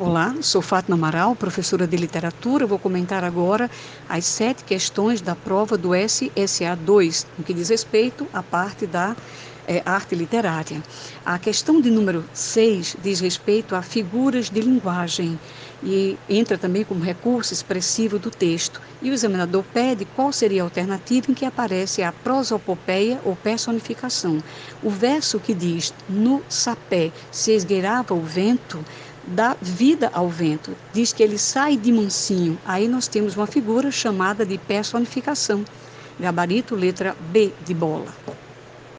Olá, sou Fátima Amaral, professora de literatura. Vou comentar agora as sete questões da prova do SSA2, no que diz respeito à parte da é, arte literária. A questão de número 6 diz respeito a figuras de linguagem e entra também como recurso expressivo do texto. E o examinador pede qual seria a alternativa em que aparece a prosopopeia ou personificação. O verso que diz: No sapé se esgueirava o vento dá vida ao vento. Diz que ele sai de mansinho. Aí nós temos uma figura chamada de personificação. Gabarito, letra B de bola.